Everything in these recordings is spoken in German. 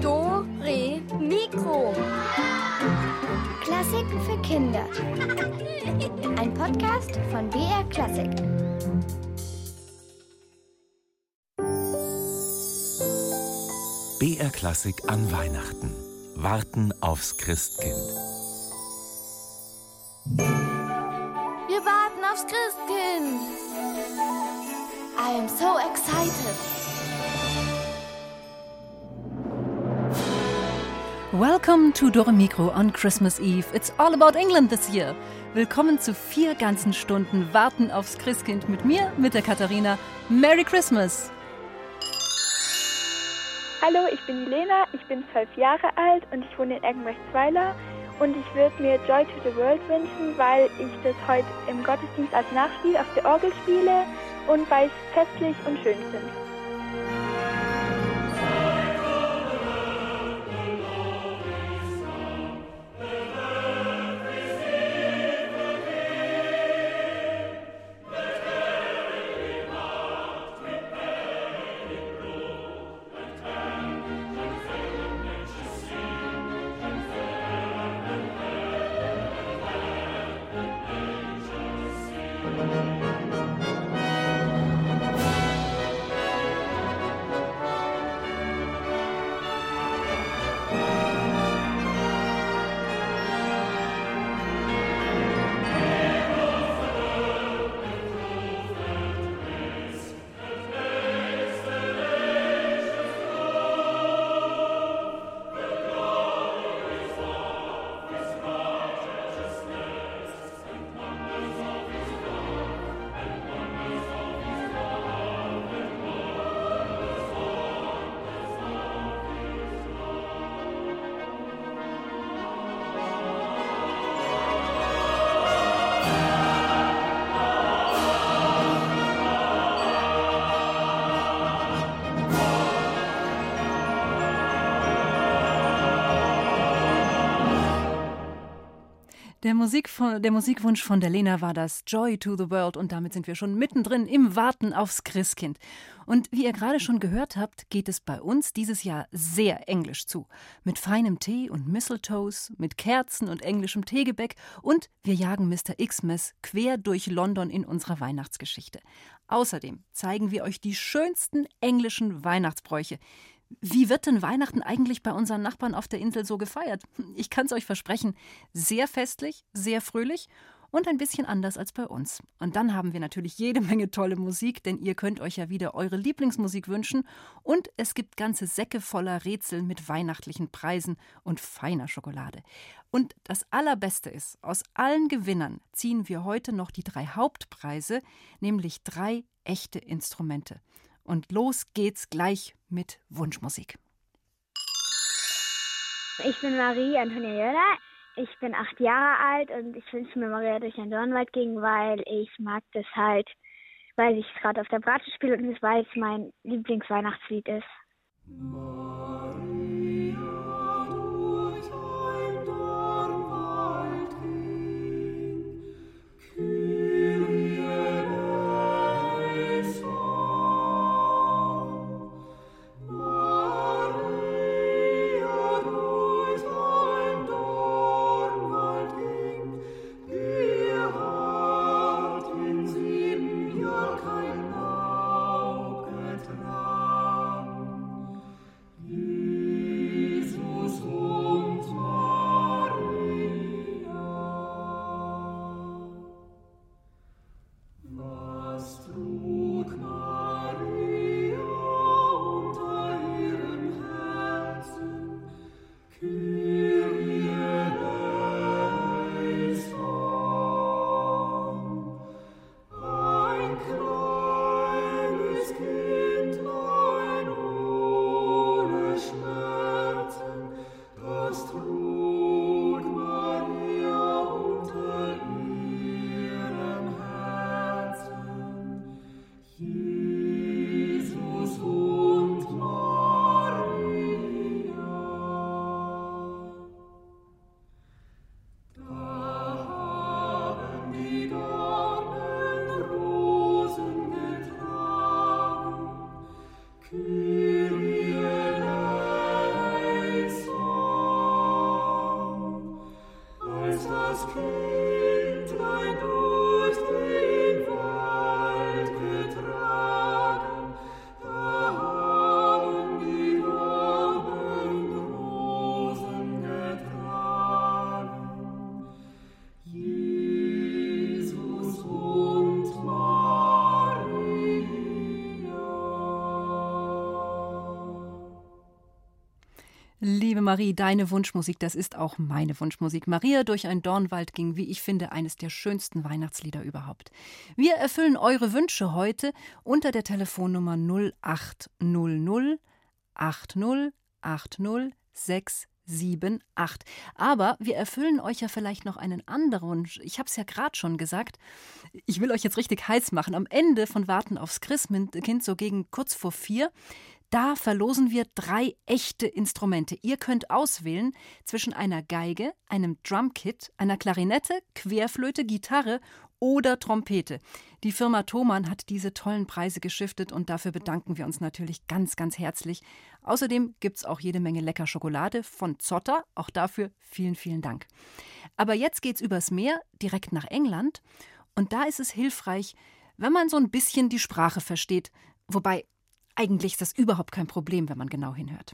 Do, Re, Mikro. Klassiken für Kinder. Ein Podcast von BR Klassik. BR Klassik an Weihnachten. Warten aufs Christkind. Welcome to Dore Mikro on Christmas Eve. It's all about England this year. Willkommen zu vier ganzen Stunden Warten aufs Christkind mit mir, mit der Katharina. Merry Christmas! Hallo, ich bin Lena, ich bin zwölf Jahre alt und ich wohne in Eggenbrechtsweiler und ich würde mir Joy to the World wünschen, weil ich das heute im Gottesdienst als Nachspiel auf der Orgel spiele und weil es festlich und schön sind. Der, Musik von, der Musikwunsch von der Lena war das Joy to the World und damit sind wir schon mittendrin im Warten aufs Christkind. Und wie ihr gerade schon gehört habt, geht es bei uns dieses Jahr sehr englisch zu. Mit feinem Tee und Mistletoes, mit Kerzen und englischem Teegebäck und wir jagen Mr. Xmas quer durch London in unserer Weihnachtsgeschichte. Außerdem zeigen wir euch die schönsten englischen Weihnachtsbräuche. Wie wird denn Weihnachten eigentlich bei unseren Nachbarn auf der Insel so gefeiert? Ich kann es euch versprechen, sehr festlich, sehr fröhlich und ein bisschen anders als bei uns. Und dann haben wir natürlich jede Menge tolle Musik, denn ihr könnt euch ja wieder eure Lieblingsmusik wünschen und es gibt ganze Säcke voller Rätsel mit weihnachtlichen Preisen und feiner Schokolade. Und das Allerbeste ist, aus allen Gewinnern ziehen wir heute noch die drei Hauptpreise, nämlich drei echte Instrumente. Und los geht's gleich mit Wunschmusik. Ich bin Marie Antonia Jöller. Ich bin acht Jahre alt und ich wünsche mir Maria durch den Dornwald ging, weil ich mag das halt, weil ich gerade auf der Bratsche spiele und weil es mein Lieblingsweihnachtslied ist. Marie, deine Wunschmusik, das ist auch meine Wunschmusik. Maria durch ein Dornwald ging, wie ich finde, eines der schönsten Weihnachtslieder überhaupt. Wir erfüllen eure Wünsche heute unter der Telefonnummer 0800 80 80 678. Aber wir erfüllen euch ja vielleicht noch einen anderen Wunsch. Ich habe es ja gerade schon gesagt. Ich will euch jetzt richtig heiß machen. Am Ende von Warten aufs Christkind, so gegen kurz vor vier, da verlosen wir drei echte Instrumente. Ihr könnt auswählen zwischen einer Geige, einem Drumkit, einer Klarinette, Querflöte, Gitarre oder Trompete. Die Firma Thomann hat diese tollen Preise geschiftet und dafür bedanken wir uns natürlich ganz, ganz herzlich. Außerdem gibt es auch jede Menge lecker Schokolade von Zotter. Auch dafür vielen, vielen Dank. Aber jetzt geht's übers Meer direkt nach England und da ist es hilfreich, wenn man so ein bisschen die Sprache versteht. Wobei eigentlich ist das überhaupt kein Problem, wenn man genau hinhört.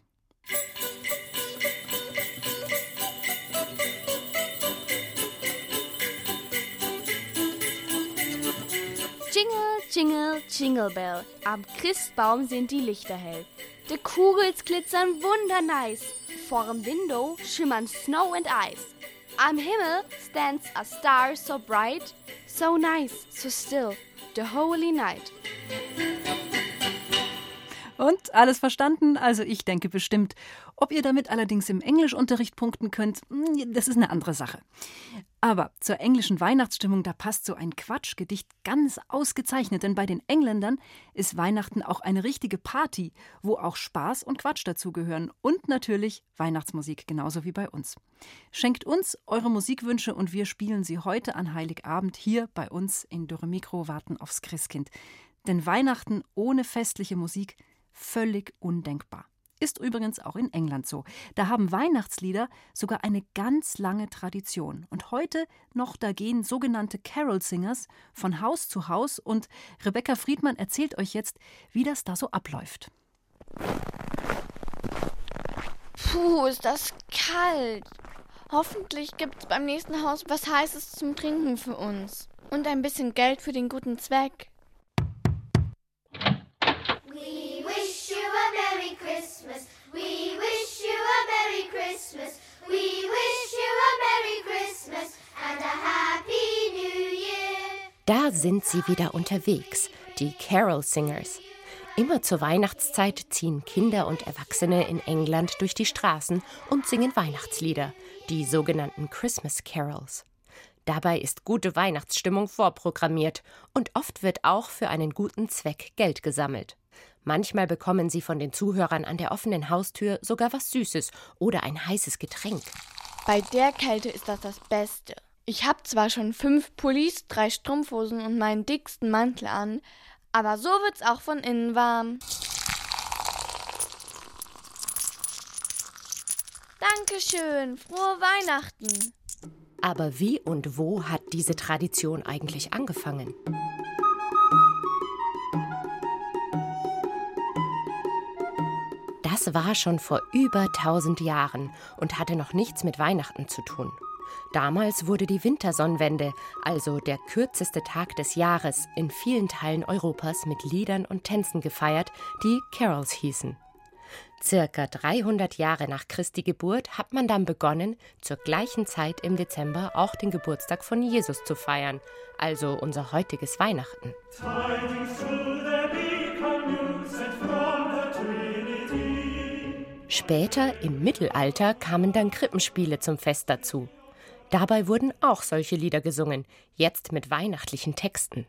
Jingle, jingle, jingle bell. Am Christbaum sind die Lichter hell. Die Kugels glitzern wundernice. Vorm Window schimmern Snow and Ice. Am Himmel stands a star so bright, so nice, so still, the holy night. Und alles verstanden? Also ich denke bestimmt. Ob ihr damit allerdings im Englischunterricht punkten könnt, hm, das ist eine andere Sache. Aber zur englischen Weihnachtsstimmung, da passt so ein Quatschgedicht ganz ausgezeichnet, denn bei den Engländern ist Weihnachten auch eine richtige Party, wo auch Spaß und Quatsch dazugehören und natürlich Weihnachtsmusik genauso wie bei uns. Schenkt uns eure Musikwünsche und wir spielen sie heute an Heiligabend hier bei uns in Dürre warten aufs Christkind. Denn Weihnachten ohne festliche Musik völlig undenkbar. Ist übrigens auch in England so. Da haben Weihnachtslieder sogar eine ganz lange Tradition. Und heute noch da gehen sogenannte Carol Singers von Haus zu Haus und Rebecca Friedmann erzählt euch jetzt, wie das da so abläuft. Puh, ist das kalt. Hoffentlich gibt's beim nächsten Haus was Heißes zum Trinken für uns. Und ein bisschen Geld für den guten Zweck. We wish you a Merry Christmas. We wish you a Merry Christmas and a Happy New Year. Da sind sie wieder unterwegs, die Carol Singers. Immer zur Weihnachtszeit ziehen Kinder und Erwachsene in England durch die Straßen und singen Weihnachtslieder, die sogenannten Christmas Carols. Dabei ist gute Weihnachtsstimmung vorprogrammiert und oft wird auch für einen guten Zweck Geld gesammelt. Manchmal bekommen sie von den Zuhörern an der offenen Haustür sogar was Süßes oder ein heißes Getränk. Bei der Kälte ist das das Beste. Ich habe zwar schon fünf Pullis, drei Strumpfhosen und meinen dicksten Mantel an, aber so wird's auch von innen warm. Dankeschön, frohe Weihnachten. Aber wie und wo hat diese Tradition eigentlich angefangen? Das war schon vor über tausend Jahren und hatte noch nichts mit Weihnachten zu tun. Damals wurde die Wintersonnenwende, also der kürzeste Tag des Jahres, in vielen Teilen Europas mit Liedern und Tänzen gefeiert, die Carols hießen. Circa 300 Jahre nach Christi Geburt hat man dann begonnen, zur gleichen Zeit im Dezember auch den Geburtstag von Jesus zu feiern, also unser heutiges Weihnachten. Später, im Mittelalter, kamen dann Krippenspiele zum Fest dazu. Dabei wurden auch solche Lieder gesungen, jetzt mit weihnachtlichen Texten.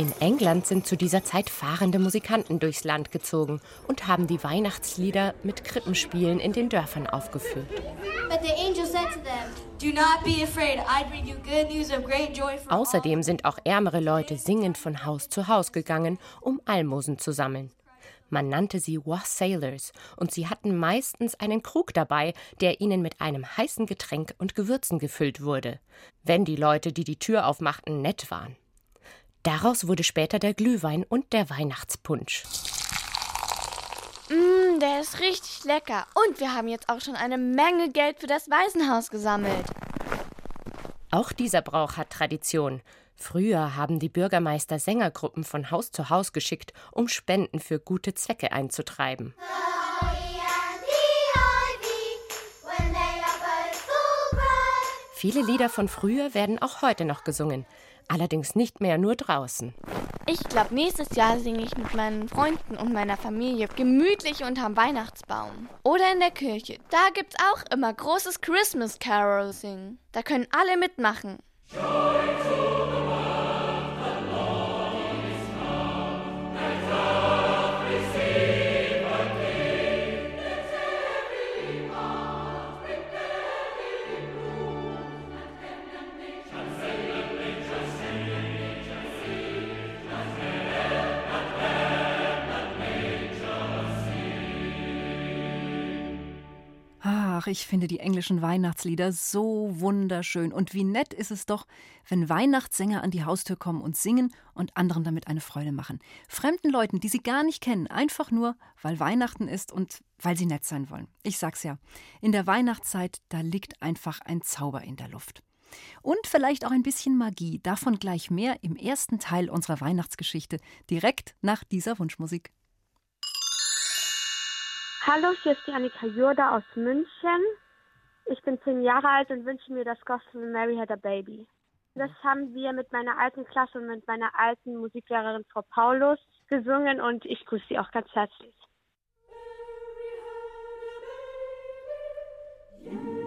In England sind zu dieser Zeit fahrende Musikanten durchs Land gezogen und haben die Weihnachtslieder mit Krippenspielen in den Dörfern aufgeführt. Außerdem sind auch ärmere Leute singend von Haus zu Haus gegangen, um Almosen zu sammeln. Man nannte sie Wassailers und sie hatten meistens einen Krug dabei, der ihnen mit einem heißen Getränk und Gewürzen gefüllt wurde, wenn die Leute, die die Tür aufmachten, nett waren. Daraus wurde später der Glühwein und der Weihnachtspunsch. Mmm, der ist richtig lecker. Und wir haben jetzt auch schon eine Menge Geld für das Waisenhaus gesammelt. Auch dieser Brauch hat Tradition. Früher haben die Bürgermeister Sängergruppen von Haus zu Haus geschickt, um Spenden für gute Zwecke einzutreiben. Viele Lieder von früher werden auch heute noch gesungen, allerdings nicht mehr nur draußen. Ich glaube, nächstes Jahr singe ich mit meinen Freunden und meiner Familie gemütlich unterm Weihnachtsbaum. Oder in der Kirche. Da gibt's auch immer großes Christmas Carol singen. Da können alle mitmachen. Ach, ich finde die englischen Weihnachtslieder so wunderschön. Und wie nett ist es doch, wenn Weihnachtssänger an die Haustür kommen und singen und anderen damit eine Freude machen. Fremden Leuten, die sie gar nicht kennen, einfach nur, weil Weihnachten ist und weil sie nett sein wollen. Ich sag's ja, in der Weihnachtszeit, da liegt einfach ein Zauber in der Luft. Und vielleicht auch ein bisschen Magie. Davon gleich mehr im ersten Teil unserer Weihnachtsgeschichte, direkt nach dieser Wunschmusik. Hallo, hier ist die Annika Jurda aus München. Ich bin zehn Jahre alt und wünsche mir das Gospel Mary Had a Baby. Das haben wir mit meiner alten Klasse und mit meiner alten Musiklehrerin Frau Paulus gesungen und ich grüße sie auch ganz herzlich. Wir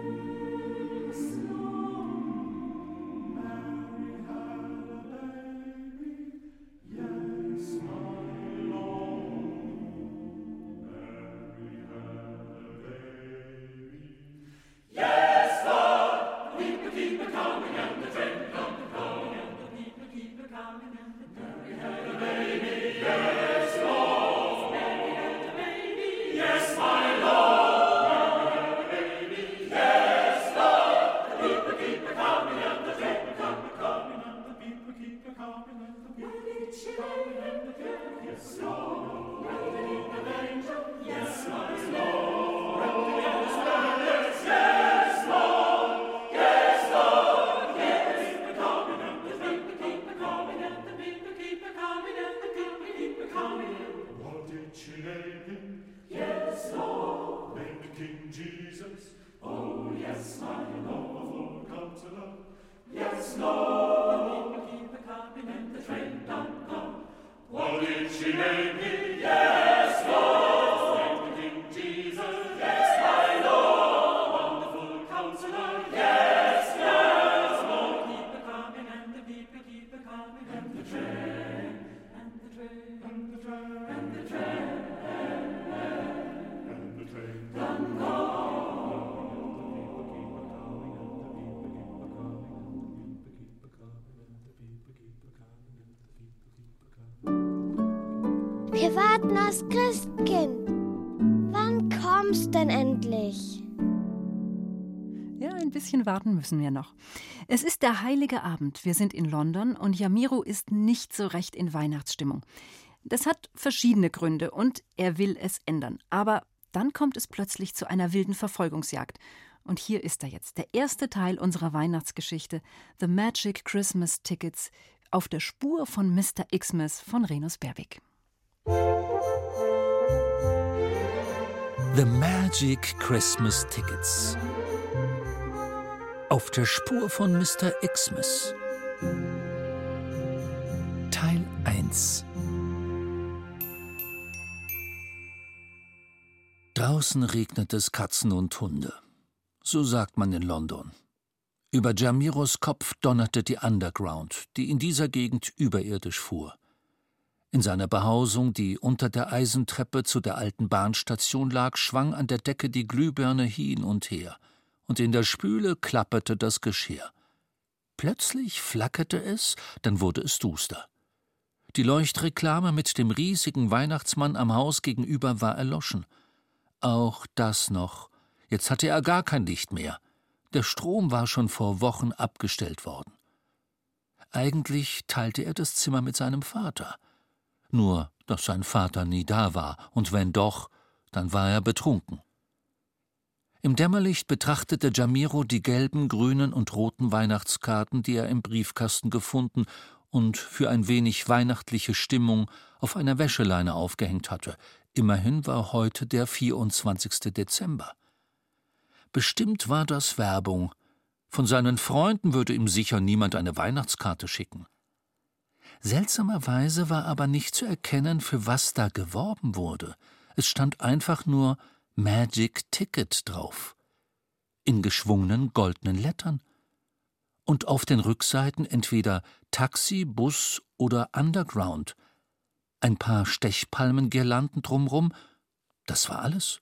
warten müssen wir noch. Es ist der heilige Abend. Wir sind in London und Yamiro ist nicht so recht in Weihnachtsstimmung. Das hat verschiedene Gründe und er will es ändern. Aber dann kommt es plötzlich zu einer wilden Verfolgungsjagd. Und hier ist er jetzt, der erste Teil unserer Weihnachtsgeschichte, The Magic Christmas Tickets, auf der Spur von Mr. Xmas von Renus Berbig. The Magic Christmas Tickets. Auf der Spur von Mr. Xmas. Teil 1 Draußen regnet es Katzen und Hunde. So sagt man in London. Über Jamiros Kopf donnerte die Underground, die in dieser Gegend überirdisch fuhr. In seiner Behausung, die unter der Eisentreppe zu der alten Bahnstation lag, schwang an der Decke die Glühbirne hin und her, und in der Spüle klapperte das Geschirr. Plötzlich flackerte es, dann wurde es duster. Die Leuchtreklame mit dem riesigen Weihnachtsmann am Haus gegenüber war erloschen. Auch das noch. Jetzt hatte er gar kein Licht mehr. Der Strom war schon vor Wochen abgestellt worden. Eigentlich teilte er das Zimmer mit seinem Vater nur dass sein Vater nie da war, und wenn doch, dann war er betrunken. Im Dämmerlicht betrachtete Jamiro die gelben, grünen und roten Weihnachtskarten, die er im Briefkasten gefunden und für ein wenig weihnachtliche Stimmung auf einer Wäscheleine aufgehängt hatte. Immerhin war heute der 24. Dezember. Bestimmt war das Werbung. Von seinen Freunden würde ihm sicher niemand eine Weihnachtskarte schicken. Seltsamerweise war aber nicht zu erkennen, für was da geworben wurde. Es stand einfach nur Magic Ticket drauf. In geschwungenen goldenen Lettern. Und auf den Rückseiten entweder Taxi, Bus oder Underground. Ein paar Stechpalmengirlanden drumrum, das war alles.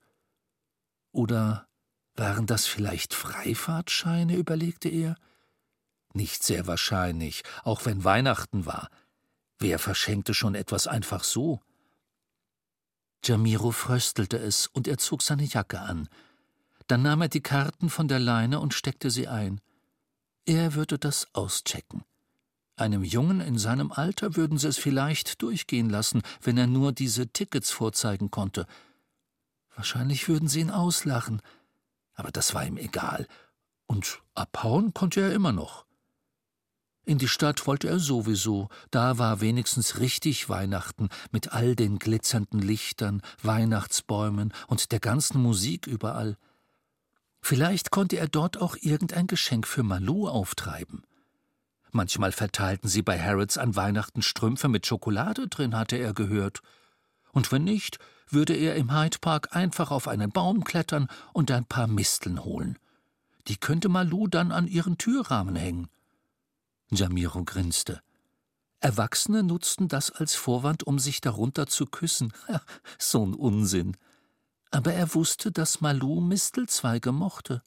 Oder waren das vielleicht Freifahrtscheine, überlegte er? Nicht sehr wahrscheinlich, auch wenn Weihnachten war. Wer verschenkte schon etwas einfach so? Jamiro fröstelte es und er zog seine Jacke an. Dann nahm er die Karten von der Leine und steckte sie ein. Er würde das auschecken. Einem Jungen in seinem Alter würden sie es vielleicht durchgehen lassen, wenn er nur diese Tickets vorzeigen konnte. Wahrscheinlich würden sie ihn auslachen, aber das war ihm egal, und abhauen konnte er immer noch. In die Stadt wollte er sowieso, da war wenigstens richtig Weihnachten mit all den glitzernden Lichtern, Weihnachtsbäumen und der ganzen Musik überall. Vielleicht konnte er dort auch irgendein Geschenk für Malou auftreiben. Manchmal verteilten sie bei Harrods an Weihnachten Strümpfe mit Schokolade drin, hatte er gehört. Und wenn nicht, würde er im Hyde Park einfach auf einen Baum klettern und ein paar Misteln holen. Die könnte Malou dann an ihren Türrahmen hängen. Jamiro grinste. Erwachsene nutzten das als Vorwand, um sich darunter zu küssen. so ein Unsinn. Aber er wusste, dass Malou Mistelzweige mochte.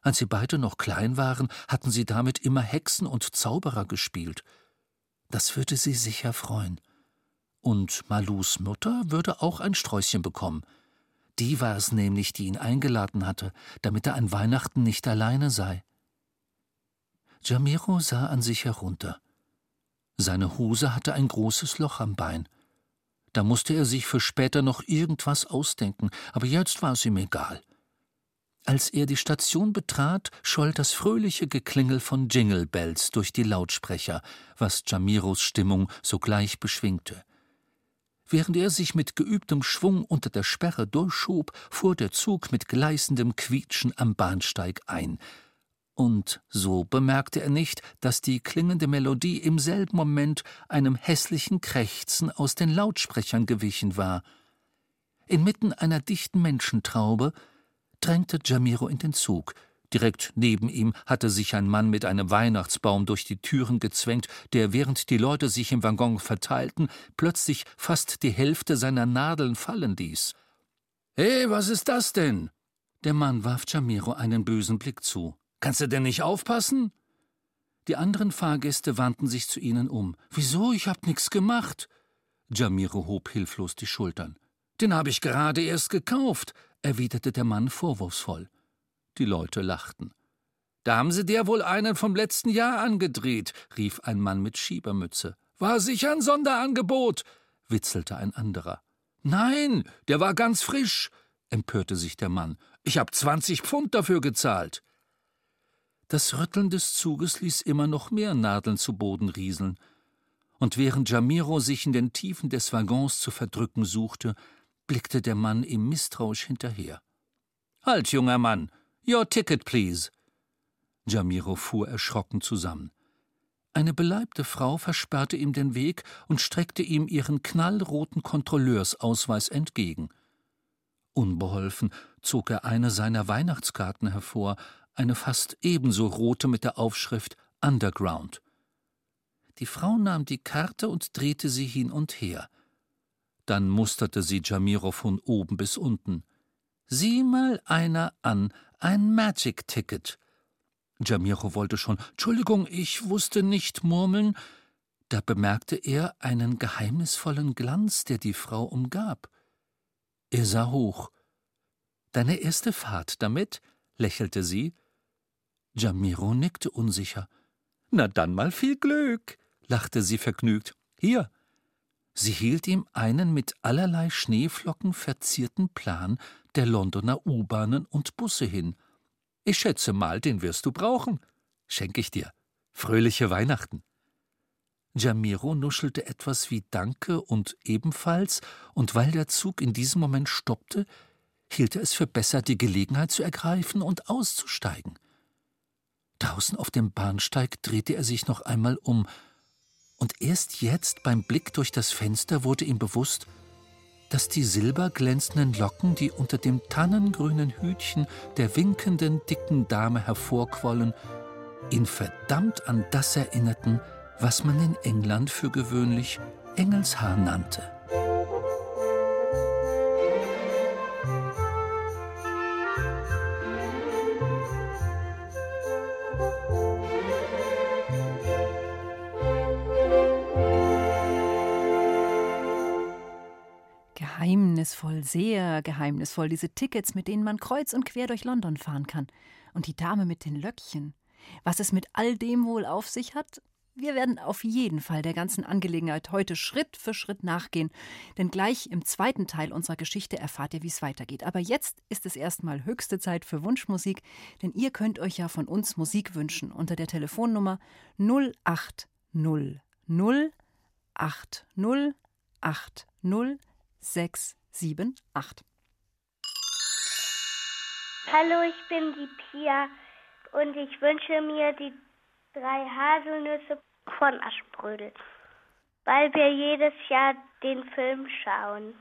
Als sie beide noch klein waren, hatten sie damit immer Hexen und Zauberer gespielt. Das würde sie sicher freuen. Und Malus Mutter würde auch ein Sträußchen bekommen. Die war es nämlich, die ihn eingeladen hatte, damit er an Weihnachten nicht alleine sei. Jamiro sah an sich herunter. Seine Hose hatte ein großes Loch am Bein. Da musste er sich für später noch irgendwas ausdenken, aber jetzt war es ihm egal. Als er die Station betrat, scholl das fröhliche Geklingel von Jingle Bells durch die Lautsprecher, was Jamiros Stimmung sogleich beschwingte. Während er sich mit geübtem Schwung unter der Sperre durchschob, fuhr der Zug mit gleißendem Quietschen am Bahnsteig ein. Und so bemerkte er nicht, dass die klingende Melodie im selben Moment einem hässlichen Krächzen aus den Lautsprechern gewichen war. Inmitten einer dichten Menschentraube drängte Jamiro in den Zug. Direkt neben ihm hatte sich ein Mann mit einem Weihnachtsbaum durch die Türen gezwängt, der, während die Leute sich im Waggon verteilten, plötzlich fast die Hälfte seiner Nadeln fallen ließ. Hey, was ist das denn? Der Mann warf Jamiro einen bösen Blick zu. Kannst du denn nicht aufpassen? Die anderen Fahrgäste wandten sich zu ihnen um. Wieso? Ich hab nix gemacht. Jamiro hob hilflos die Schultern. Den hab ich gerade erst gekauft, erwiderte der Mann vorwurfsvoll. Die Leute lachten. Da haben sie dir wohl einen vom letzten Jahr angedreht, rief ein Mann mit Schiebermütze. War sicher ein Sonderangebot, witzelte ein anderer. Nein, der war ganz frisch, empörte sich der Mann. Ich hab zwanzig Pfund dafür gezahlt. Das Rütteln des Zuges ließ immer noch mehr Nadeln zu Boden rieseln. Und während Jamiro sich in den Tiefen des Waggons zu verdrücken suchte, blickte der Mann ihm misstrauisch hinterher. Halt, junger Mann! Your ticket, please! Jamiro fuhr erschrocken zusammen. Eine beleibte Frau versperrte ihm den Weg und streckte ihm ihren knallroten Kontrolleursausweis entgegen. Unbeholfen zog er eine seiner Weihnachtskarten hervor, eine fast ebenso rote mit der Aufschrift Underground. Die Frau nahm die Karte und drehte sie hin und her. Dann musterte sie Jamiro von oben bis unten. Sieh mal einer an, ein Magic-Ticket. Jamiro wollte schon Entschuldigung, ich wusste nicht murmeln. Da bemerkte er einen geheimnisvollen Glanz, der die Frau umgab. Er sah hoch. Deine erste Fahrt damit? lächelte sie. Jamiro nickte unsicher. Na dann mal viel Glück, lachte sie vergnügt. Hier. Sie hielt ihm einen mit allerlei Schneeflocken verzierten Plan der Londoner U-Bahnen und Busse hin. Ich schätze mal, den wirst du brauchen. Schenke ich dir. Fröhliche Weihnachten. Jamiro nuschelte etwas wie Danke und ebenfalls, und weil der Zug in diesem Moment stoppte, hielt er es für besser, die Gelegenheit zu ergreifen und auszusteigen. Draußen auf dem Bahnsteig drehte er sich noch einmal um, und erst jetzt beim Blick durch das Fenster wurde ihm bewusst, dass die silberglänzenden Locken, die unter dem tannengrünen Hütchen der winkenden dicken Dame hervorquollen, ihn verdammt an das erinnerten, was man in England für gewöhnlich Engelshaar nannte. Geheimnisvoll, sehr geheimnisvoll, diese Tickets, mit denen man kreuz und quer durch London fahren kann. Und die Dame mit den Löckchen. Was es mit all dem wohl auf sich hat, wir werden auf jeden Fall der ganzen Angelegenheit heute Schritt für Schritt nachgehen, denn gleich im zweiten Teil unserer Geschichte erfahrt ihr, wie es weitergeht. Aber jetzt ist es erstmal höchste Zeit für Wunschmusik, denn ihr könnt euch ja von uns Musik wünschen unter der Telefonnummer 0800 80 80 678. Hallo, ich bin die Pia und ich wünsche mir die drei Haselnüsse von Aschenbrödel, weil wir jedes Jahr den Film schauen.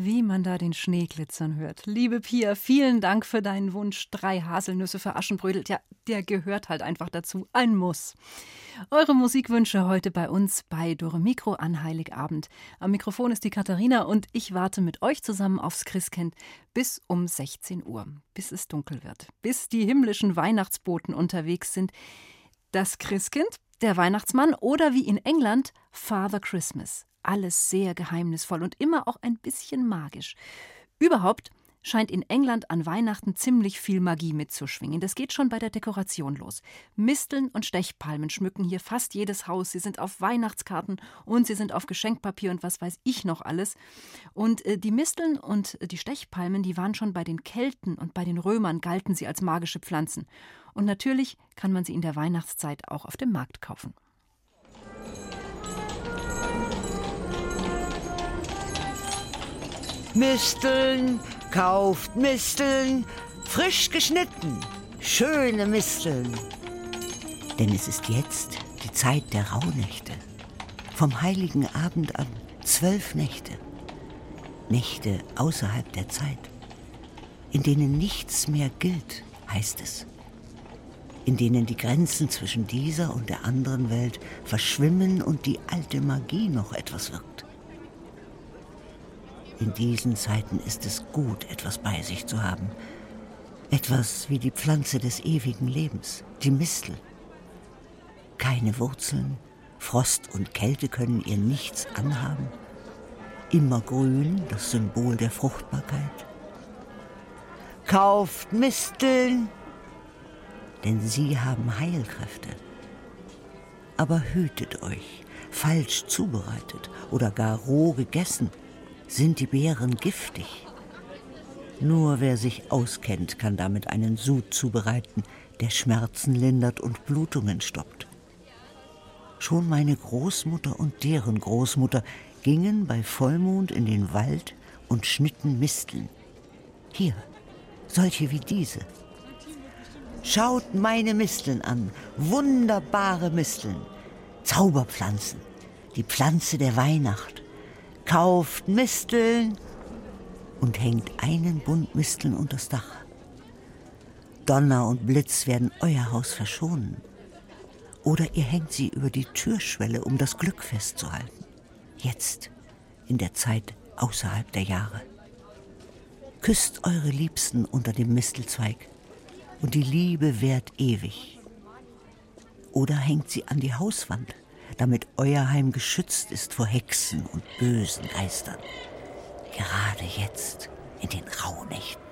Wie man da den Schnee glitzern hört. Liebe Pia, vielen Dank für deinen Wunsch. Drei Haselnüsse für Aschenbrödel. Ja, der gehört halt einfach dazu. Ein Muss. Eure Musikwünsche heute bei uns bei Dore Mikro an Heiligabend. Am Mikrofon ist die Katharina und ich warte mit euch zusammen aufs Christkind bis um 16 Uhr, bis es dunkel wird, bis die himmlischen Weihnachtsboten unterwegs sind. Das Christkind, der Weihnachtsmann oder wie in England Father Christmas. Alles sehr geheimnisvoll und immer auch ein bisschen magisch. Überhaupt scheint in England an Weihnachten ziemlich viel Magie mitzuschwingen. Das geht schon bei der Dekoration los. Misteln und Stechpalmen schmücken hier fast jedes Haus. Sie sind auf Weihnachtskarten und sie sind auf Geschenkpapier und was weiß ich noch alles. Und äh, die Misteln und die Stechpalmen, die waren schon bei den Kelten und bei den Römern galten sie als magische Pflanzen. Und natürlich kann man sie in der Weihnachtszeit auch auf dem Markt kaufen. Misteln, kauft Misteln, frisch geschnitten, schöne Misteln. Denn es ist jetzt die Zeit der Rauhnächte. Vom heiligen Abend an zwölf Nächte. Nächte außerhalb der Zeit, in denen nichts mehr gilt, heißt es. In denen die Grenzen zwischen dieser und der anderen Welt verschwimmen und die alte Magie noch etwas wirkt. In diesen Zeiten ist es gut, etwas bei sich zu haben. Etwas wie die Pflanze des ewigen Lebens, die Mistel. Keine Wurzeln, Frost und Kälte können ihr nichts anhaben. Immer grün, das Symbol der Fruchtbarkeit. Kauft Misteln, denn sie haben Heilkräfte. Aber hütet euch, falsch zubereitet oder gar roh gegessen sind die Beeren giftig. Nur wer sich auskennt, kann damit einen Sud zubereiten, der Schmerzen lindert und Blutungen stoppt. Schon meine Großmutter und deren Großmutter gingen bei Vollmond in den Wald und schnitten Misteln. Hier, solche wie diese. Schaut meine Misteln an, wunderbare Misteln, Zauberpflanzen, die Pflanze der Weihnacht kauft Misteln und hängt einen Bund Misteln unters Dach. Donner und Blitz werden euer Haus verschonen. Oder ihr hängt sie über die Türschwelle, um das Glück festzuhalten. Jetzt, in der Zeit außerhalb der Jahre. Küsst eure Liebsten unter dem Mistelzweig und die Liebe währt ewig. Oder hängt sie an die Hauswand damit euer Heim geschützt ist vor Hexen und bösen Geistern. Gerade jetzt, in den Rauhnächten,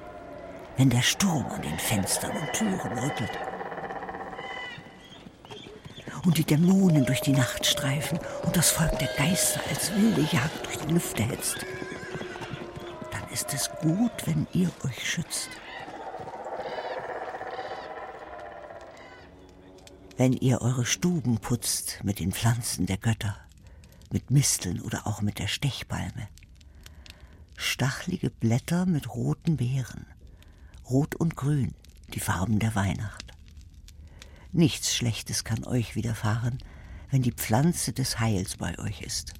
wenn der Sturm an den Fenstern und Türen rüttelt und die Dämonen durch die Nacht streifen und das Volk der Geister als wilde Jagd durch die Lüfte hetzt, dann ist es gut, wenn ihr euch schützt. Wenn ihr eure Stuben putzt mit den Pflanzen der Götter, mit Misteln oder auch mit der Stechpalme. Stachelige Blätter mit roten Beeren, rot und grün, die Farben der Weihnacht. Nichts Schlechtes kann euch widerfahren, wenn die Pflanze des Heils bei euch ist.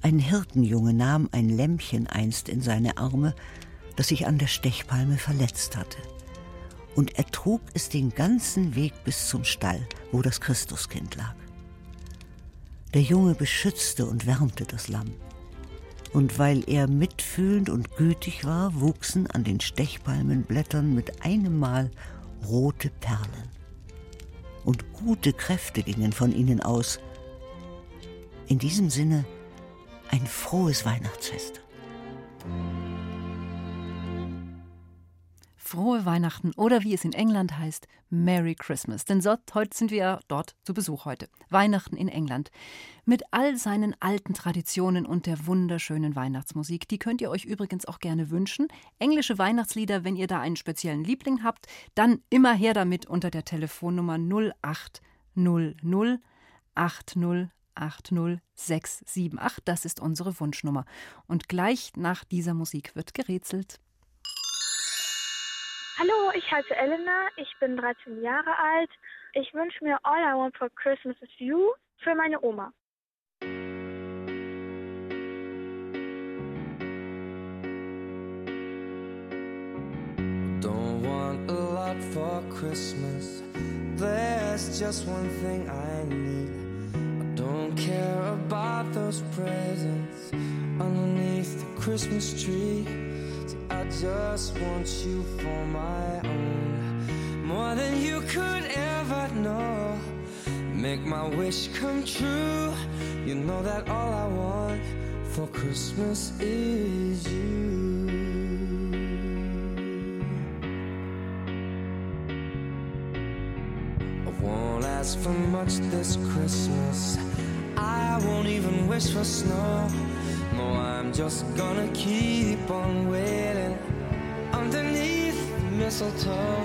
Ein Hirtenjunge nahm ein Lämmchen einst in seine Arme, das sich an der Stechpalme verletzt hatte und er trug es den ganzen Weg bis zum Stall, wo das Christuskind lag. Der Junge beschützte und wärmte das Lamm. Und weil er mitfühlend und gütig war, wuchsen an den Stechpalmenblättern mit einem Mal rote Perlen. Und gute Kräfte gingen von ihnen aus. In diesem Sinne ein frohes Weihnachtsfest. Frohe Weihnachten oder wie es in England heißt, Merry Christmas. Denn so, heute sind wir ja dort zu Besuch heute. Weihnachten in England. Mit all seinen alten Traditionen und der wunderschönen Weihnachtsmusik. Die könnt ihr euch übrigens auch gerne wünschen. Englische Weihnachtslieder, wenn ihr da einen speziellen Liebling habt, dann immer her damit unter der Telefonnummer 0800 80 80678. Das ist unsere Wunschnummer. Und gleich nach dieser Musik wird gerätselt. Hallo, ich heiße Elena, ich bin 13 Jahre alt. Ich wünsche mir All I Want for Christmas is You für meine Oma. Don't want a lot for Christmas. There's just one thing I need. I don't care about those presents underneath the Christmas tree. Just want you for my own, more than you could ever know. Make my wish come true. You know that all I want for Christmas is you. I won't ask for much this Christmas. I won't even wish for snow. No, I'm just gonna keep on waiting underneath the mistletoe.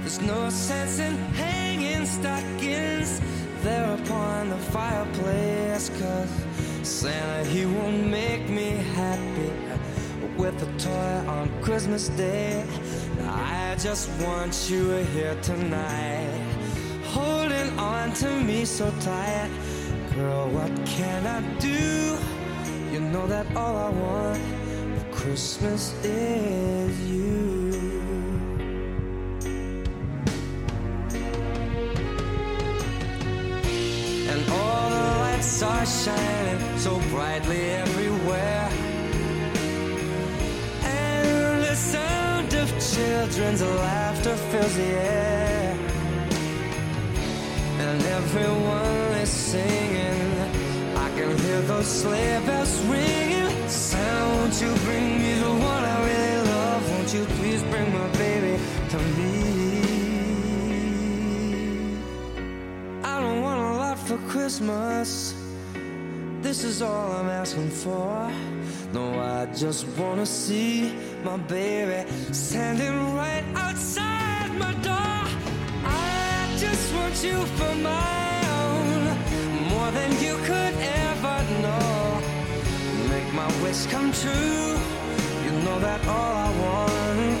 There's no sense in hanging stockings there upon the fireplace, cause Santa, he won't make me happy with a toy on Christmas Day. I just want you here tonight, holding on to me so tight. Girl, what can I do? You know that all I want Christmas is you. And all the lights are shining so brightly everywhere. And the sound of children's laughter fills the air. And everyone is singing. I can hear those sleigh bells ringing. You bring me the one I really love? Won't you please bring my baby to me? I don't want a lot for Christmas. This is all I'm asking for. No, I just wanna see my baby standing right outside my door. I just want you for my own, more than you could ever know. My wish come true. You know that all I want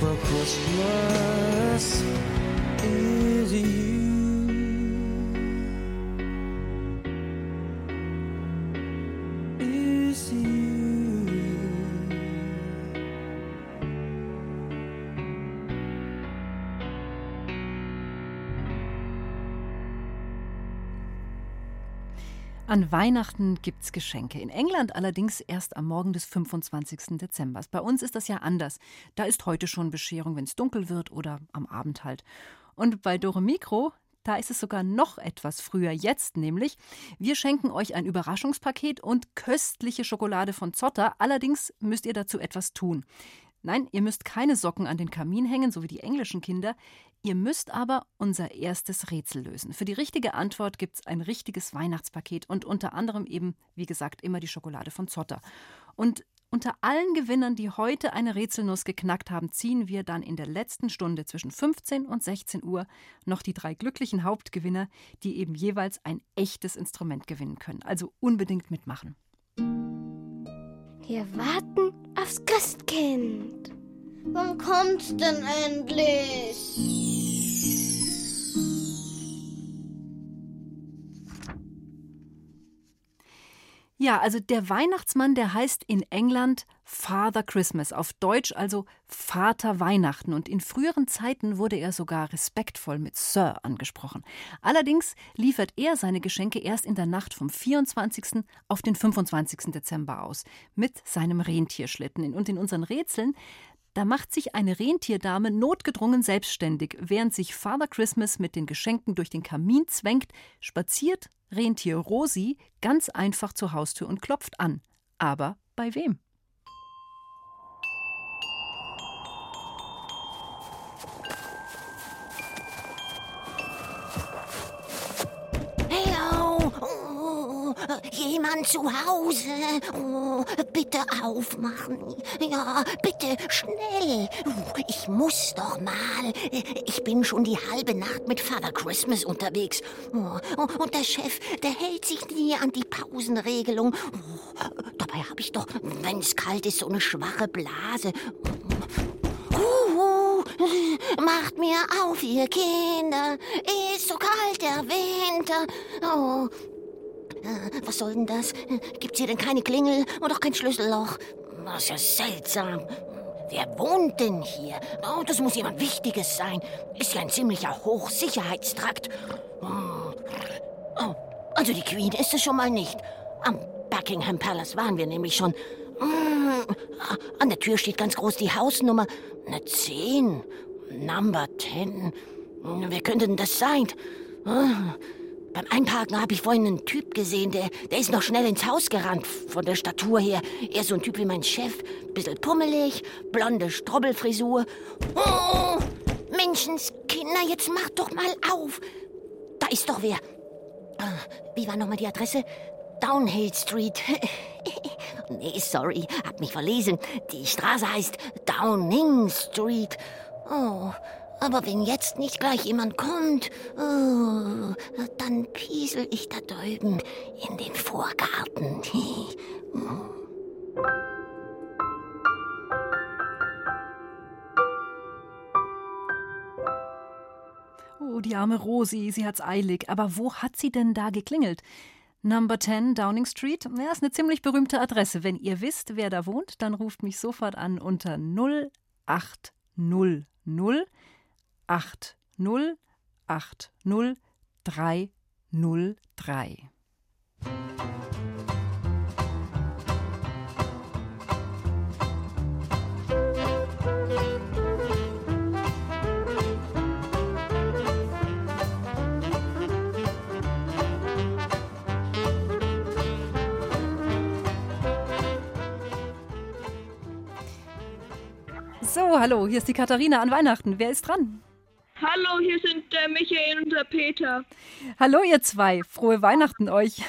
for Christmas is you. Is you. An Weihnachten gibt's Geschenke. In England allerdings erst am Morgen des 25. Dezember. Bei uns ist das ja anders. Da ist heute schon Bescherung, wenn es dunkel wird oder am Abend halt. Und bei Dore Mikro, da ist es sogar noch etwas früher. Jetzt nämlich. Wir schenken euch ein Überraschungspaket und köstliche Schokolade von Zotter. Allerdings müsst ihr dazu etwas tun. Nein, ihr müsst keine Socken an den Kamin hängen, so wie die englischen Kinder. Ihr müsst aber unser erstes Rätsel lösen. Für die richtige Antwort gibt's ein richtiges Weihnachtspaket und unter anderem eben, wie gesagt, immer die Schokolade von Zotter. Und unter allen Gewinnern, die heute eine Rätselnuss geknackt haben, ziehen wir dann in der letzten Stunde zwischen 15 und 16 Uhr noch die drei glücklichen Hauptgewinner, die eben jeweils ein echtes Instrument gewinnen können. Also unbedingt mitmachen. Wir warten aufs Christkind. Wann kommt's denn endlich? Ja, also der Weihnachtsmann, der heißt in England Father Christmas, auf Deutsch also Vater Weihnachten. Und in früheren Zeiten wurde er sogar respektvoll mit Sir angesprochen. Allerdings liefert er seine Geschenke erst in der Nacht vom 24. auf den 25. Dezember aus, mit seinem Rentierschlitten. Und in unseren Rätseln, da macht sich eine Rentierdame notgedrungen selbstständig. Während sich Father Christmas mit den Geschenken durch den Kamin zwängt, spaziert Rentier Rosi ganz einfach zur Haustür und klopft an. Aber bei wem? Jemand zu Hause? Oh, bitte aufmachen. Ja, bitte schnell. Ich muss doch mal. Ich bin schon die halbe Nacht mit Father Christmas unterwegs. Oh, und der Chef, der hält sich nie an die Pausenregelung. Oh, dabei habe ich doch, wenn es kalt ist, so eine schwache Blase. Uh, macht mir auf, ihr Kinder. Ist so kalt der Winter. Oh. Was soll denn das? Gibt's hier denn keine Klingel und auch kein Schlüsselloch? Das ist ja seltsam. wer wohnt denn hier? Oh, das muss jemand Wichtiges sein. Ist ja ein ziemlicher Hochsicherheitstrakt. Oh, oh, also die Queen ist es schon mal nicht. Am Buckingham Palace waren wir nämlich schon. Mm, An der Tür steht ganz groß die Hausnummer. Eine 10. Number 10. Wer könnte denn das sein? Beim Einparken habe ich vorhin einen Typ gesehen, der, der ist noch schnell ins Haus gerannt, von der Statur her. Er ist so ein Typ wie mein Chef. Bisschen pummelig, blonde Strobbelfrisur. Oh, Menschenskinder, jetzt macht doch mal auf. Da ist doch wer. Ah, Wie war nochmal die Adresse? Downhill Street. nee, sorry, hab mich verlesen. Die Straße heißt Downing Street. Oh, aber wenn jetzt nicht gleich jemand kommt, oh, dann piesel ich da drüben in den Vorgarten. Oh, die arme Rosi, sie hat's eilig. Aber wo hat sie denn da geklingelt? Number 10 Downing Street? Ja, ist eine ziemlich berühmte Adresse. Wenn ihr wisst, wer da wohnt, dann ruft mich sofort an unter 0800 80 80 303. So, hallo, hier ist die Katharina an Weihnachten. Wer ist dran? Hallo, hier sind der Michael und der Peter. Hallo, ihr zwei. Frohe Weihnachten euch.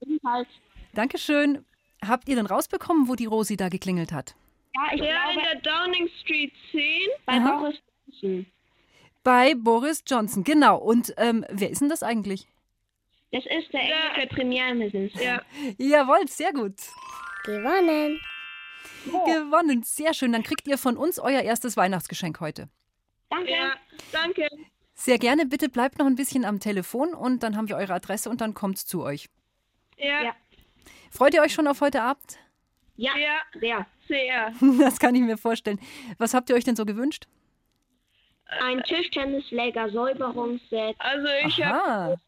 Ebenfalls. Dankeschön. Habt ihr denn rausbekommen, wo die Rosi da geklingelt hat? Ja, ich ja, in der Downing Street 10 bei Aha. Boris Johnson. Bei Boris Johnson, genau. Und ähm, wer ist denn das eigentlich? Das ist der englische Premierminister. Ja. Jawohl, sehr gut. Gewonnen. Gewonnen, sehr schön. Dann kriegt ihr von uns euer erstes Weihnachtsgeschenk heute. Danke. Ja, danke. Sehr gerne, bitte bleibt noch ein bisschen am Telefon und dann haben wir eure Adresse und dann kommt's zu euch. Ja. Freut ihr euch schon auf heute Abend? Ja, ja. sehr. Sehr. Das kann ich mir vorstellen. Was habt ihr euch denn so gewünscht? Ein Tischtennisschläger Säuberungsset. Also ich habe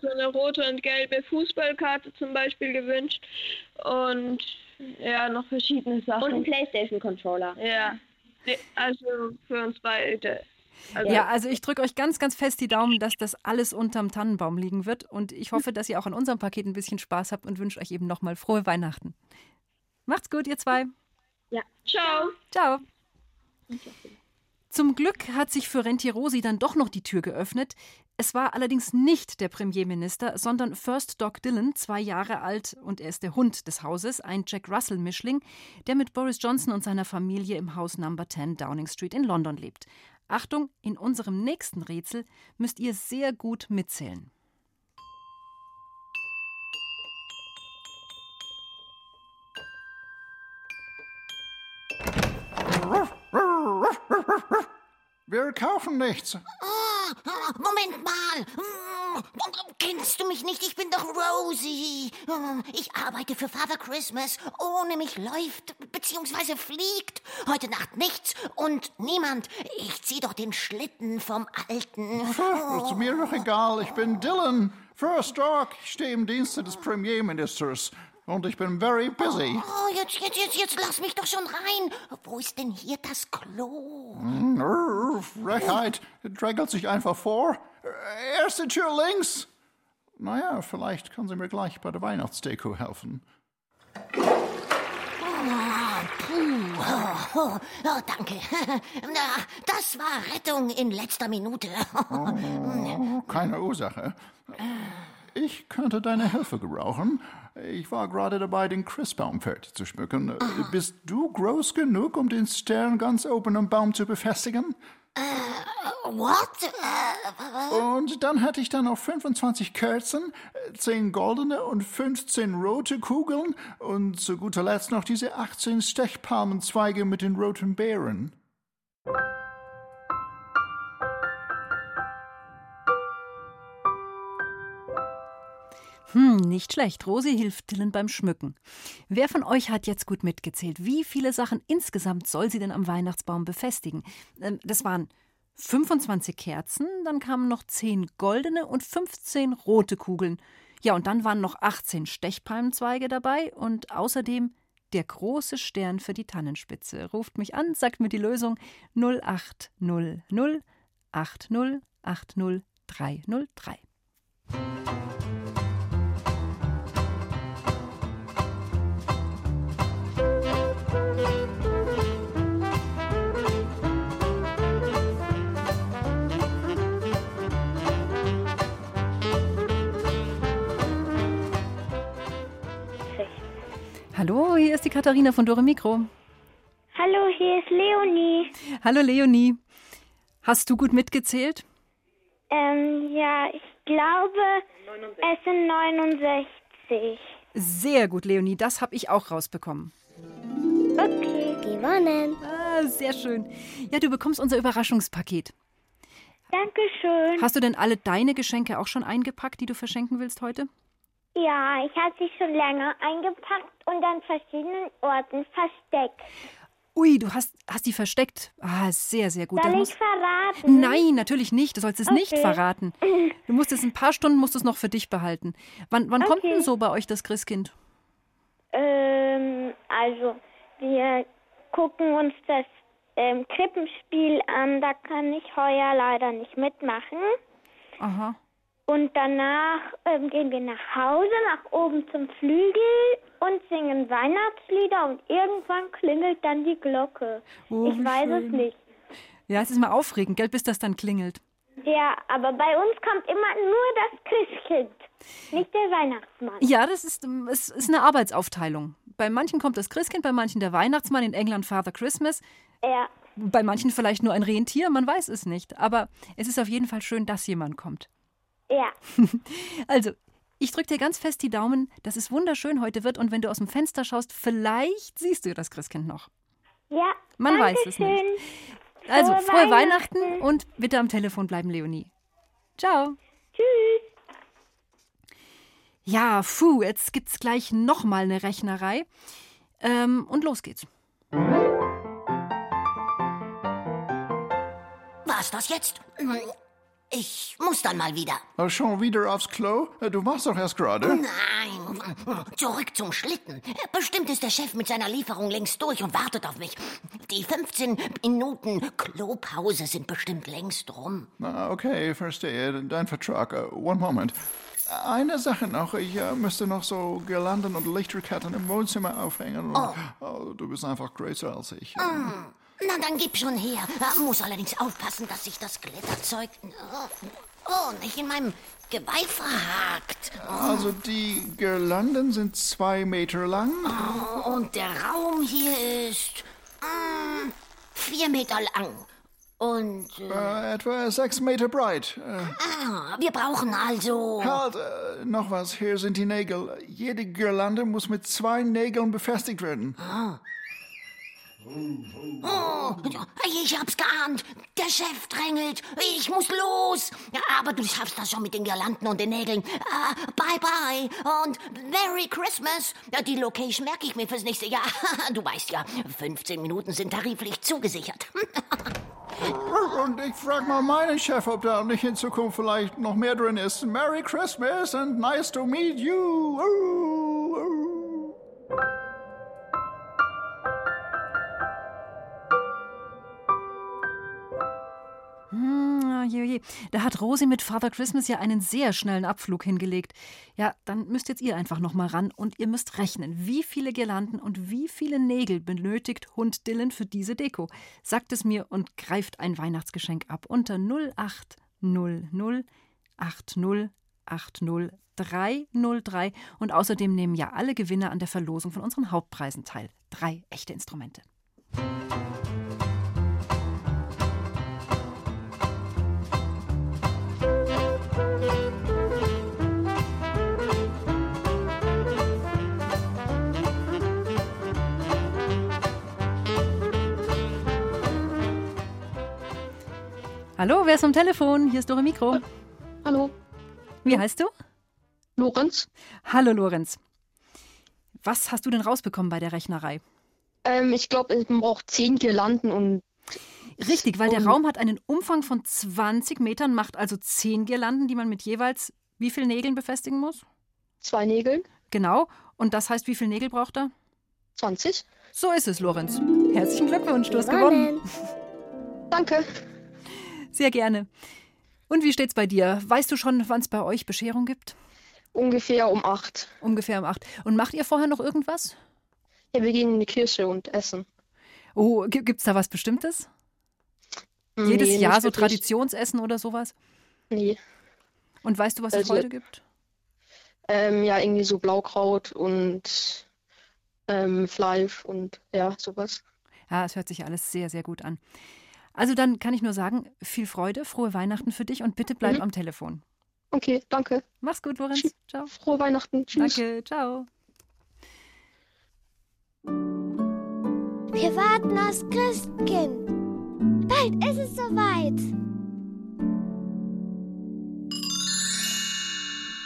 so eine rote und gelbe Fußballkarte zum Beispiel gewünscht und ja, noch verschiedene Sachen. Und einen Playstation-Controller. Ja, also für uns beide. Also, Ja, also ich drücke euch ganz, ganz fest die Daumen, dass das alles unterm Tannenbaum liegen wird. Und ich hoffe, dass ihr auch an unserem Paket ein bisschen Spaß habt und wünsche euch eben nochmal frohe Weihnachten. Macht's gut, ihr zwei. Ja. Ciao. Ciao. Zum Glück hat sich für Rentier Rosi dann doch noch die Tür geöffnet. Es war allerdings nicht der Premierminister, sondern First Dog Dylan, zwei Jahre alt, und er ist der Hund des Hauses, ein Jack Russell-Mischling, der mit Boris Johnson und seiner Familie im Haus Number 10 Downing Street in London lebt. Achtung, in unserem nächsten Rätsel müsst ihr sehr gut mitzählen. Wir kaufen nichts. Moment mal. Hm, Kennst du mich nicht? Ich bin doch Rosie. Hm, Ich arbeite für Father Christmas. Ohne mich läuft bzw. fliegt heute Nacht nichts und niemand. Ich zieh doch den Schlitten vom Alten. Ist mir doch egal. Ich bin Dylan. First Dog. Ich stehe im Dienste des Premierministers. Und ich bin very busy. Oh, jetzt, jetzt, jetzt, jetzt lass mich doch schon rein. Wo ist denn hier das Klo? Hm, Frechheit. Drängelt sich einfach vor. Erste Tür links. Naja, vielleicht kann sie mir gleich bei der Weihnachtsdeko helfen. Ah, puh. Oh, oh, oh, danke. Das war Rettung in letzter Minute. Oh, keine Ursache. Ich könnte deine Hilfe gebrauchen. Ich war gerade dabei, den Christbaum fertig zu schmücken. Bist du groß genug, um den Stern ganz oben am Baum zu befestigen? What? Und dann hatte ich dann noch 25 Kerzen, 10 goldene und 15 rote Kugeln und zu guter Letzt noch diese 18 Stechpalmenzweige mit den roten Beeren. Hm, nicht schlecht. Rosi hilft Dylan beim Schmücken. Wer von euch hat jetzt gut mitgezählt? Wie viele Sachen insgesamt soll sie denn am Weihnachtsbaum befestigen? Ähm, das waren 25 Kerzen, dann kamen noch 10 goldene und 15 rote Kugeln. Ja, und dann waren noch 18 Stechpalmenzweige dabei und außerdem der große Stern für die Tannenspitze. Ruft mich an, sagt mir die Lösung 0800 80 80 Hallo, hier ist die Katharina von Dore Mikro. Hallo, hier ist Leonie. Hallo Leonie. Hast du gut mitgezählt? Ähm, ja, ich glaube, es sind 69. Sehr gut, Leonie, das habe ich auch rausbekommen. Okay. Gewonnen. Ah, sehr schön. Ja, du bekommst unser Überraschungspaket. Dankeschön. Hast du denn alle deine Geschenke auch schon eingepackt, die du verschenken willst heute? Ja, ich habe sie schon länger eingepackt und an verschiedenen Orten versteckt. Ui, du hast, hast die versteckt. Ah, sehr, sehr gut. Soll ich verraten? Nein, natürlich nicht. Du sollst es nicht Okay. verraten. Du musst es ein paar Stunden musst es noch für dich behalten. Wann, wann kommt Okay. denn so bei euch das Christkind? Ähm, also, wir gucken uns das ähm, Krippenspiel an. Da kann ich heuer leider nicht mitmachen. Aha. Und danach ähm, gehen wir nach Hause, nach oben zum Flügel und singen Weihnachtslieder und irgendwann klingelt dann die Glocke. Oh, ich weiß es schön. nicht. Ja, es ist mal aufregend, gell, bis das dann klingelt. Ja, aber bei uns kommt immer nur das Christkind, nicht der Weihnachtsmann. Ja, das ist, ähm, es ist eine Arbeitsaufteilung. Bei manchen kommt das Christkind, bei manchen der Weihnachtsmann, in England Father Christmas. Ja. Bei manchen vielleicht nur ein Rentier, man weiß es nicht. Aber es ist auf jeden Fall schön, dass jemand kommt. Ja. Also, ich drücke dir ganz fest die Daumen, dass es wunderschön heute wird und wenn du aus dem Fenster schaust, vielleicht siehst du das Christkind noch. Ja. Man weiß es Dankeschön. nicht. Also, Frohe frohe Weihnachten. Weihnachten. und bitte am Telefon bleiben, Leonie. Ciao. Tschüss. Ja, puh, jetzt gibt's gleich nochmal eine Rechnerei. Ähm, und los geht's. War's das jetzt? Ich muss dann mal wieder. Oh, schon wieder aufs Klo? Äh, Du machst doch erst gerade. Nein, zurück zum Schlitten. Bestimmt ist der Chef mit seiner Lieferung längst durch und wartet auf mich. Die 15 Minuten Klopause sind bestimmt längst rum. Okay, verstehe. Dein Vertrag. Äh, one moment. Eine Sache noch. Ich äh, müsste noch so Girlanden und Lichterketten im Wohnzimmer aufhängen. Oh. Oh, du bist einfach größer als ich. Hm, Na, dann gib schon her. Muss allerdings aufpassen, dass sich das Glitterzeug oh, nicht in meinem Geweih verhakt. Also die Girlanden sind zwei Meter lang. Oh, und der Raum hier ist mm, vier Meter lang. Und äh, Äh, etwa sechs Meter breit. Äh, ah, wir brauchen also. halt, äh, noch was. Hier sind die Nägel. Jede Girlande muss mit zwei Nägeln befestigt werden. Oh, ich hab's geahnt. Der Chef drängelt. Ich muss los. Aber du schaffst das schon mit den Girlanden und den Nägeln. Ah, bye bye und Merry Christmas. Die Location merke ich mir fürs nächste Jahr. Du weißt ja, 15 Minuten sind tariflich zugesichert. Und ich frag mal meinen Chef, ob da nicht in Zukunft vielleicht noch mehr drin ist. Merry Christmas and nice to meet you. Hm, ah. Da hat Rosi mit Father Christmas ja einen sehr schnellen Abflug hingelegt. Ja, dann müsst jetzt ihr einfach noch mal ran und ihr müsst rechnen, wie viele Girlanden und wie viele Nägel benötigt Hund Dylan für diese Deko. Sagt es mir und greift ein Weihnachtsgeschenk ab unter 0800 80 80 303 und außerdem nehmen ja alle Gewinner an der Verlosung von unseren Hauptpreisen teil. Drei echte Instrumente. Hallo, wer ist am Telefon? Hier ist Dore Mikro. Hallo. Wie heißt du? Lorenz. Hallo Lorenz. Was hast du denn rausbekommen bei der Rechnerei? Ähm, ich glaube, man braucht zehn Girlanden und. Richtig, weil der Raum hat einen Umfang von 20 Metern, macht also 10 Girlanden, die man mit jeweils wie viel Nägeln befestigen muss? Zwei Nägeln. Genau. Und das heißt, wie viel Nägel braucht er? 20. So ist es, Lorenz. Herzlichen Glückwunsch, du hast gewonnen. Danke. Sehr gerne. Und wie steht's bei dir? Weißt du schon, wann es bei euch Bescherung gibt? Ungefähr um acht. Ungefähr um acht. Und macht ihr vorher noch irgendwas? Ja, wir gehen in die Kirche und essen. Oh, gi- gibt's da was Bestimmtes? Hm, Jedes nee, Jahr so. Traditionsessen oder sowas? Nee. Und weißt du, was es Also- heute gibt? Ähm, ja, irgendwie so Blaukraut und ähm, Fleisch und ja, sowas. Ja, es hört sich alles sehr, sehr gut an. Also dann kann ich nur sagen, viel Freude, frohe Weihnachten für dich und bitte bleib Mhm. am Telefon. Okay, danke. Mach's gut, Lorenz. Ciao. Frohe Weihnachten. Tschüss. Danke, ciao. Wir warten aufs Christkind. Bald ist es soweit.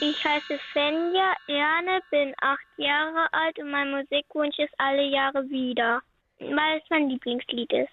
Ich heiße Fenja Erne, bin acht Jahre alt und mein Musikwunsch ist alle Jahre wieder, weil es mein Lieblingslied ist.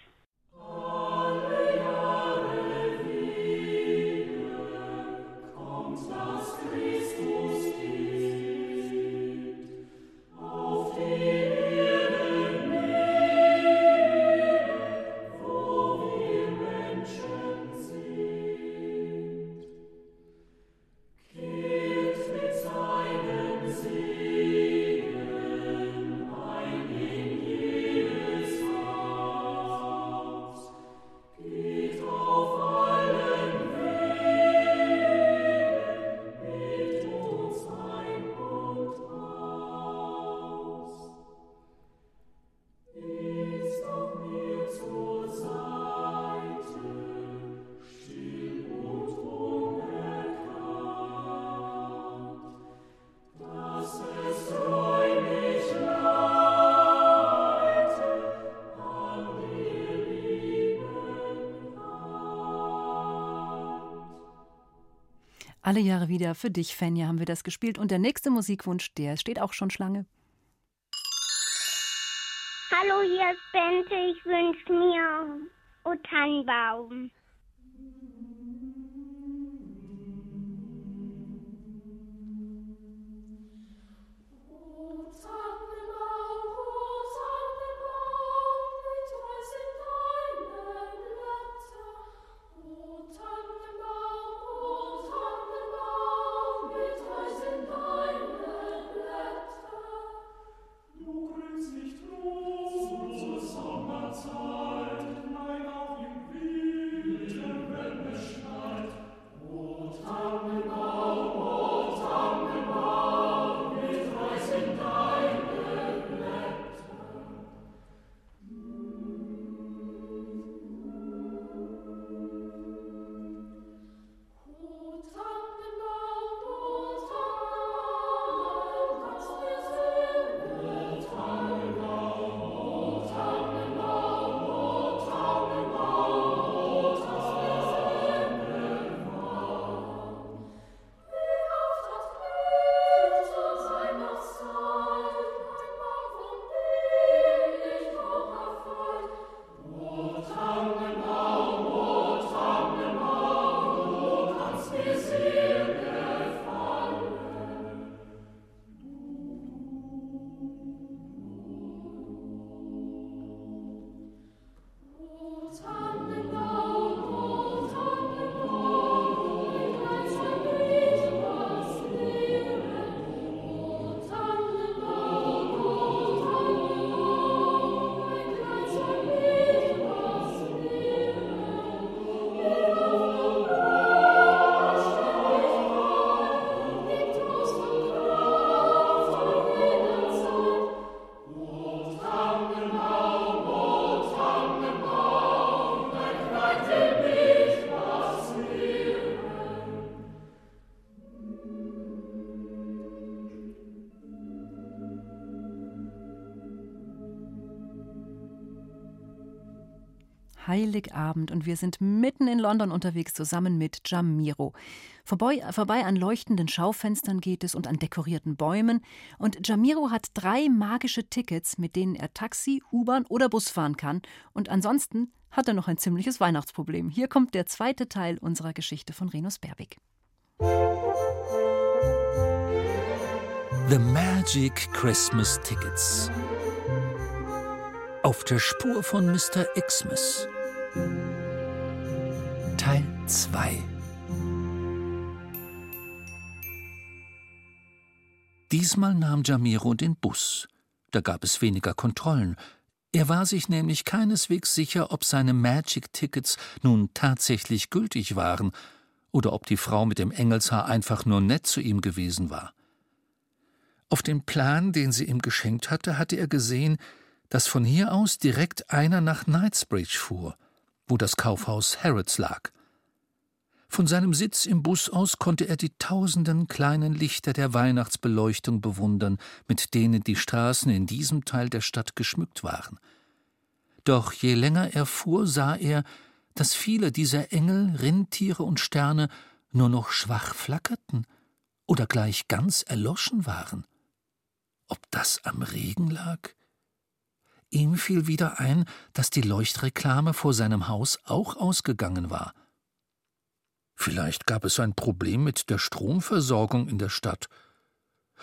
Alle Jahre wieder für dich, Fenja, haben wir das gespielt. Und der nächste Musikwunsch, der steht auch schon Schlange. Hallo, hier ist Bente, ich wünsche mir O Heiligabend und wir sind mitten in London unterwegs zusammen mit Jamiro. Vorbei, vorbei an leuchtenden Schaufenstern geht es und an dekorierten Bäumen. Und Jamiro hat drei magische Tickets, mit denen er Taxi, U-Bahn oder Bus fahren kann. Und ansonsten hat er noch ein ziemliches Weihnachtsproblem. Hier kommt der zweite Teil unserer Geschichte von Renus Berbig. The Magic Christmas Tickets. Auf der Spur von Mr. Xmas. Teil 2 Diesmal nahm Jamiro den Bus. Da gab es weniger Kontrollen. Er war sich nämlich keineswegs sicher, ob seine Magic-Tickets nun tatsächlich gültig waren oder ob die Frau mit dem Engelshaar einfach nur nett zu ihm gewesen war. Auf dem Plan, den sie ihm geschenkt hatte, hatte er gesehen, dass von hier aus direkt einer nach Knightsbridge fuhr, wo das Kaufhaus Harrods lag. Von seinem Sitz im Bus aus konnte er die tausenden kleinen Lichter der Weihnachtsbeleuchtung bewundern, mit denen die Straßen in diesem Teil der Stadt geschmückt waren. Doch je länger er fuhr, sah er, dass viele dieser Engel, Rindtiere und Sterne nur noch schwach flackerten oder gleich ganz erloschen waren. Ob das am Regen lag? Ihm fiel wieder ein, dass die Leuchtreklame vor seinem Haus auch ausgegangen war. Vielleicht gab es ein Problem mit der Stromversorgung in der Stadt.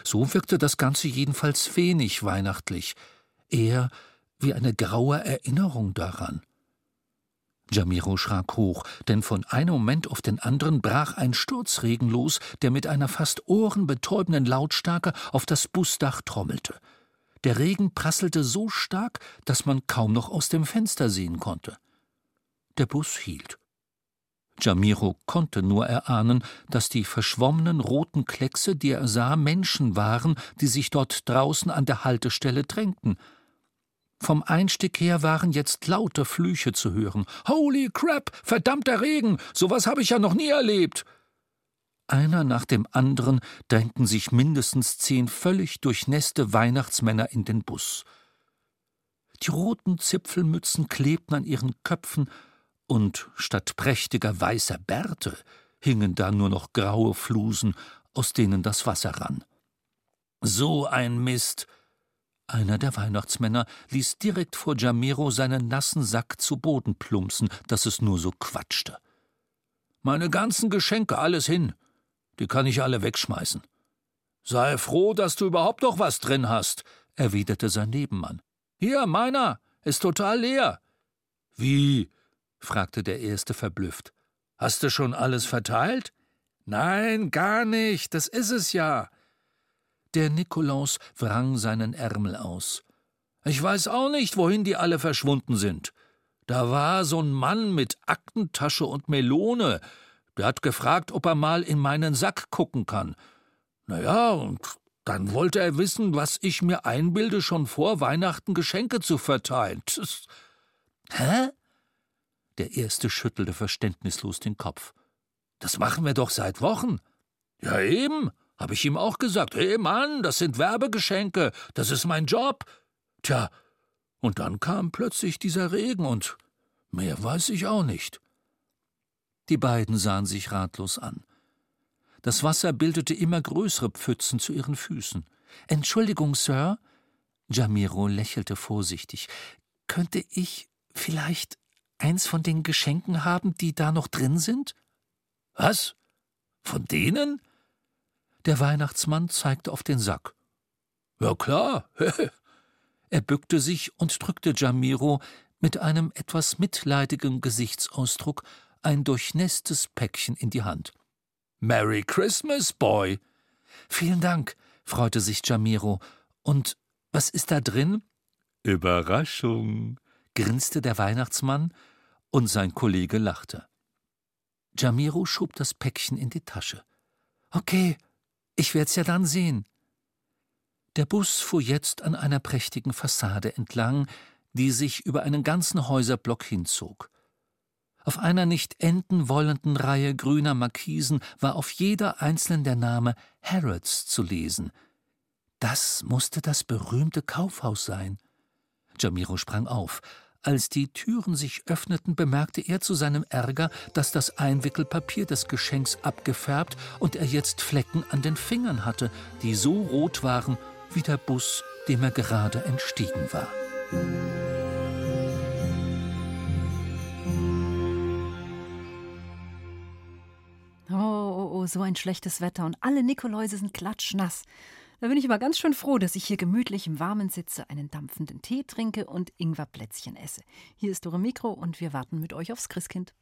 So wirkte das Ganze jedenfalls wenig weihnachtlich, eher wie eine graue Erinnerung daran. Jamiro schrak hoch, denn von einem Moment auf den anderen brach ein Sturzregen los, der mit einer fast ohrenbetäubenden Lautstärke auf das Busdach trommelte. Der Regen prasselte so stark, dass man kaum noch aus dem Fenster sehen konnte. Der Bus hielt. Jamiro konnte nur erahnen, dass die verschwommenen roten Kleckse, die er sah, Menschen waren, die sich dort draußen an der Haltestelle drängten – vom Einstieg her waren jetzt laute Flüche zu hören. Holy crap, verdammter Regen, sowas habe ich ja noch nie erlebt. Einer nach dem anderen drängten sich mindestens zehn völlig durchnässte Weihnachtsmänner in den Bus. Die roten Zipfelmützen klebten an ihren Köpfen, und statt prächtiger weißer Bärte hingen da nur noch graue Flusen, aus denen das Wasser rann. So ein Mist, einer der Weihnachtsmänner ließ direkt vor Jamiro seinen nassen Sack zu Boden plumpsen, dass es nur so quatschte. Meine ganzen Geschenke, alles hin. Die kann ich alle wegschmeißen. Sei froh, dass du überhaupt noch was drin hast, erwiderte sein Nebenmann. Hier, meiner, ist total leer. Wie? fragte der Erste verblüfft. Hast du schon alles verteilt? Nein, gar nicht, das ist es ja. Der Nikolaus wrang seinen Ärmel aus. Ich weiß auch nicht, wohin die alle verschwunden sind. Da war so ein Mann mit Aktentasche und Melone. Der hat gefragt, ob er mal in meinen Sack gucken kann. Na ja, und dann wollte er wissen, was ich mir einbilde, schon vor Weihnachten Geschenke zu verteilen. Tss. Hä? Der Erste schüttelte verständnislos den Kopf. Das machen wir doch seit Wochen. Ja, eben. Hab ich ihm auch gesagt, hey Mann, das sind Werbegeschenke, das ist mein Job. Tja, und dann kam plötzlich dieser Regen und mehr weiß ich auch nicht. Die beiden sahen sich ratlos an. Das Wasser bildete immer größere Pfützen zu ihren Füßen. Entschuldigung, Sir. Jamiro lächelte vorsichtig. Könnte ich vielleicht eins von den Geschenken haben, die da noch drin sind? Was? Von denen? Der Weihnachtsmann zeigte auf den Sack. Ja klar. er bückte sich und drückte Jamiro mit einem etwas mitleidigen Gesichtsausdruck ein durchnässtes Päckchen in die Hand. Merry Christmas, Boy. Vielen Dank, freute sich Jamiro. Und was ist da drin? Überraschung, grinste der Weihnachtsmann, und sein Kollege lachte. Jamiro schob das Päckchen in die Tasche. Okay, ich werd's ja dann sehen. Der Bus fuhr jetzt an einer prächtigen Fassade entlang, die sich über einen ganzen Häuserblock hinzog. Auf einer nicht enden wollenden Reihe grüner Markisen war auf jeder einzelnen der Name Harrods zu lesen. Das musste das berühmte Kaufhaus sein. Jamiro sprang auf. Als die Türen sich öffneten, bemerkte er zu seinem Ärger, dass das Einwickelpapier des Geschenks abgefärbt und er jetzt Flecken an den Fingern hatte, die so rot waren wie der Bus, dem er gerade entstiegen war. Oh, oh, oh, so ein schlechtes Wetter und alle Nikoläuse sind klatschnass. Da bin ich aber ganz schön froh, dass ich hier gemütlich im Warmen sitze, einen dampfenden Tee trinke und Ingwerplätzchen esse. Hier ist Dore Mikro und wir warten mit euch aufs Christkind.